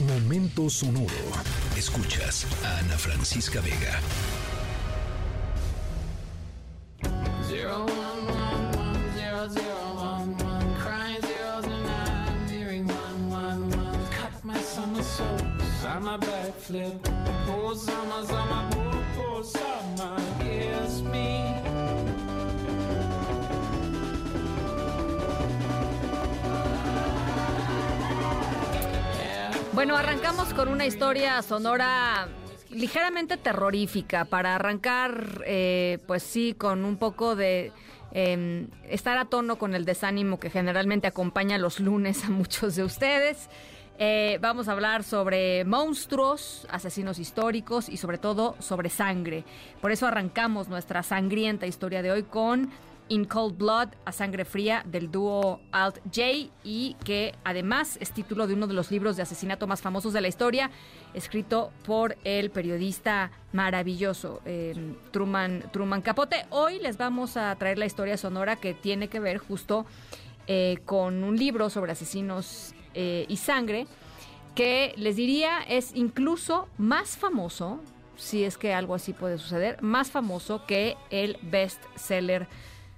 Momento sonoro. Escuchas a Ana Francisca Vega. Zero, zero, I'm one, one, one. Cut my summer, Bueno, arrancamos con una historia sonora ligeramente terrorífica para arrancar, eh, pues sí, con un poco de em, estar a tono con el desánimo que generalmente acompaña los lunes a muchos de ustedes. Eh, vamos a hablar sobre monstruos, asesinos históricos y sobre todo sobre sangre. Por eso arrancamos nuestra sangrienta historia de hoy con In Cold Blood, a sangre fría, del dúo Alt J, y que además es título de uno de los libros de asesinato más famosos de la historia, escrito por el periodista maravilloso em, Truman, Capote. Hoy les vamos a traer la historia sonora que tiene que ver justo eh, con un libro sobre asesinos eh, y sangre, que les diría es incluso más famoso, si es que algo así puede suceder, más famoso que el best seller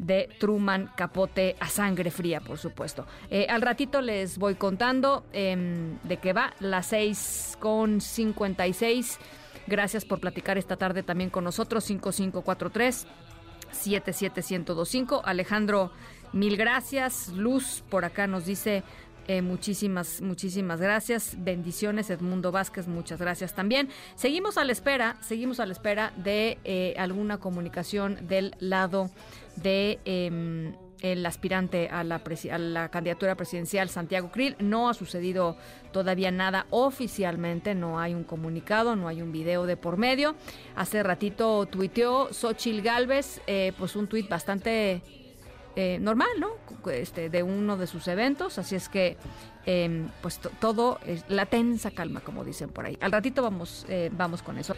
de Truman Capote a sangre fría, por supuesto. Eh, al ratito les voy contando em, de qué va, las 6 con 56. Gracias por platicar esta tarde también con nosotros, 5543 77125. Alejandro, mil gracias. Luz por acá nos dice eh, muchísimas, muchísimas gracias. Bendiciones, Edmundo Vázquez, muchas gracias también. Seguimos a la espera, seguimos a la espera de eh, alguna comunicación del lado de em, el aspirante a la, a la, candidatura presidencial, Santiago Krill. No ha sucedido todavía nada oficialmente, no hay un comunicado, no hay un video de por medio. Hace ratito tuiteó Xochil Gálvez, eh, pues un tuit bastante eh, normal, ¿no? Este, de uno de sus eventos, así es que em, pues todo es la tensa calma, como dicen por ahí. Al ratito vamos, eh, vamos con eso.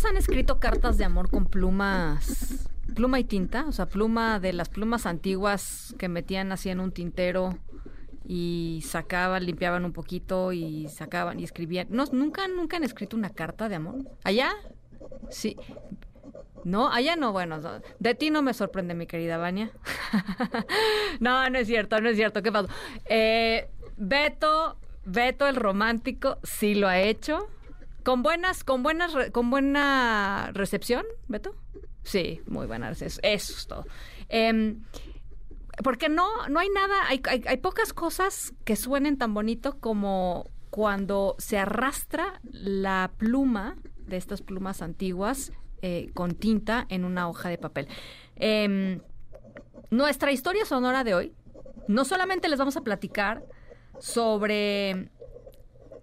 ¿Ustedes han escrito cartas de amor con plumas, pluma y tinta? O sea, pluma de las plumas antiguas que metían así en un tintero y sacaban, limpiaban un poquito y sacaban y escribían. No, nunca, nunca han escrito una carta de amor. ¿Allá? Sí. No, allá no, bueno, de ti no me sorprende, mi querida Vania. no, no es cierto, no es cierto. ¿Qué pasó? Eh, Beto, Beto el romántico, sí lo ha hecho. Con buenas, con buenas, con buena recepción, Beto. Sí, muy buena Eso, es todo. Em, porque no, no hay nada, hay, hay, pocas cosas que suenen tan bonito como cuando se arrastra la pluma de estas plumas antiguas eh, con tinta en una hoja de papel. Em, nuestra historia sonora de hoy, no solamente les vamos a platicar sobre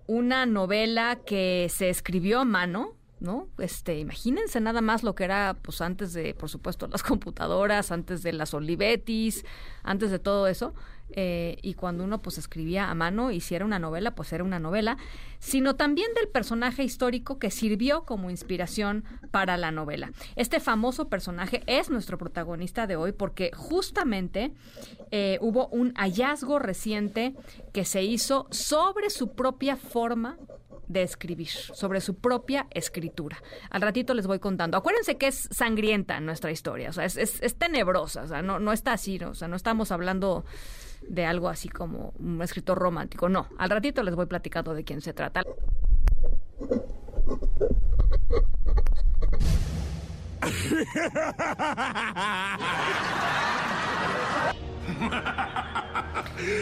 una novela que se escribió a mano, ¿no? Este, imagínense nada más lo que era, pues antes de, por supuesto, las computadoras, antes de las Olivetis, antes de todo eso. Eh, y cuando uno pues escribía a mano y si era una novela, pues era una novela, sino también del personaje histórico que sirvió como inspiración para la novela. Este famoso personaje es nuestro protagonista de hoy porque justamente eh, hubo un hallazgo reciente que se hizo sobre su propia forma de escribir, sobre su propia escritura. Al ratito les voy contando. Acuérdense que es sangrienta nuestra historia, o sea, es, es, tenebrosa, o sea, no, no está así, o sea, no estamos hablando de algo así como un escritor romántico. No, al ratito les voy platicando de quién se trata.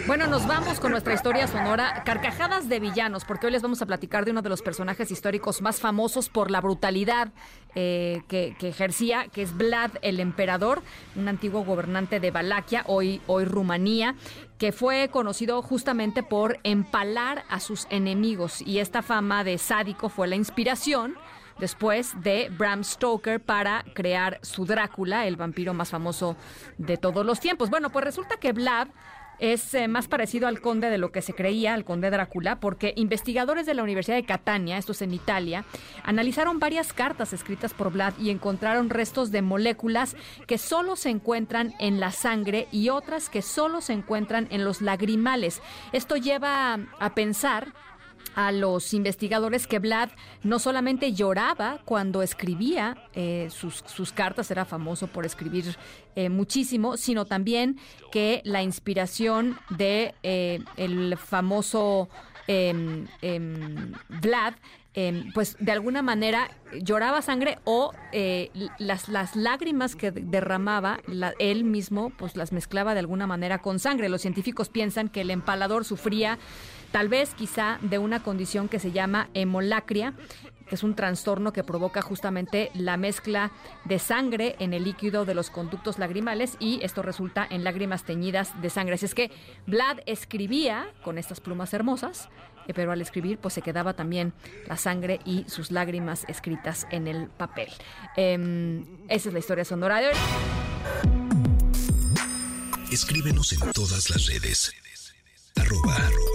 Bueno, nos vamos con nuestra historia sonora, Carcajadas de Villanos, porque hoy les vamos a platicar de uno de los personajes históricos más famosos por la brutalidad eh, que, ejercía, que es Vlad el Emperador, un antiguo gobernante de Valaquia, hoy, hoy Rumanía, que fue conocido justamente por empalar a sus enemigos. Y esta fama de sádico fue la inspiración después de Bram Stoker para crear su Drácula, el vampiro más famoso de todos los tiempos. Bueno, pues resulta que Vlad es eh, más parecido al conde de lo que se creía, al conde Drácula, porque investigadores de la Universidad de Catania, estos en Italia, analizaron varias cartas escritas por Vlad y encontraron restos de moléculas que solo se encuentran en la sangre y otras que solo se encuentran en los lagrimales. Esto lleva a pensar a los investigadores que Vlad no solamente lloraba cuando escribía eh, sus, cartas, era famoso por escribir eh, muchísimo, sino también que la inspiración de eh, el famoso em, em, Vlad em, pues de alguna manera lloraba sangre o las, las, lágrimas que derramaba él mismo, pues las mezclaba de alguna manera con sangre. Los científicos piensan que el empalador sufría tal vez quizá de una condición que se llama hemolacria, que es un trastorno que provoca justamente la mezcla de sangre en el líquido de los conductos lagrimales y esto resulta en lágrimas teñidas de sangre. Así es que Vlad escribía con estas plumas hermosas, eh, pero al escribir pues se quedaba también la sangre y sus lágrimas escritas en el papel. Em, esa es la historia sonora de hoy. Escríbenos en todas las redes. Arroba, Ana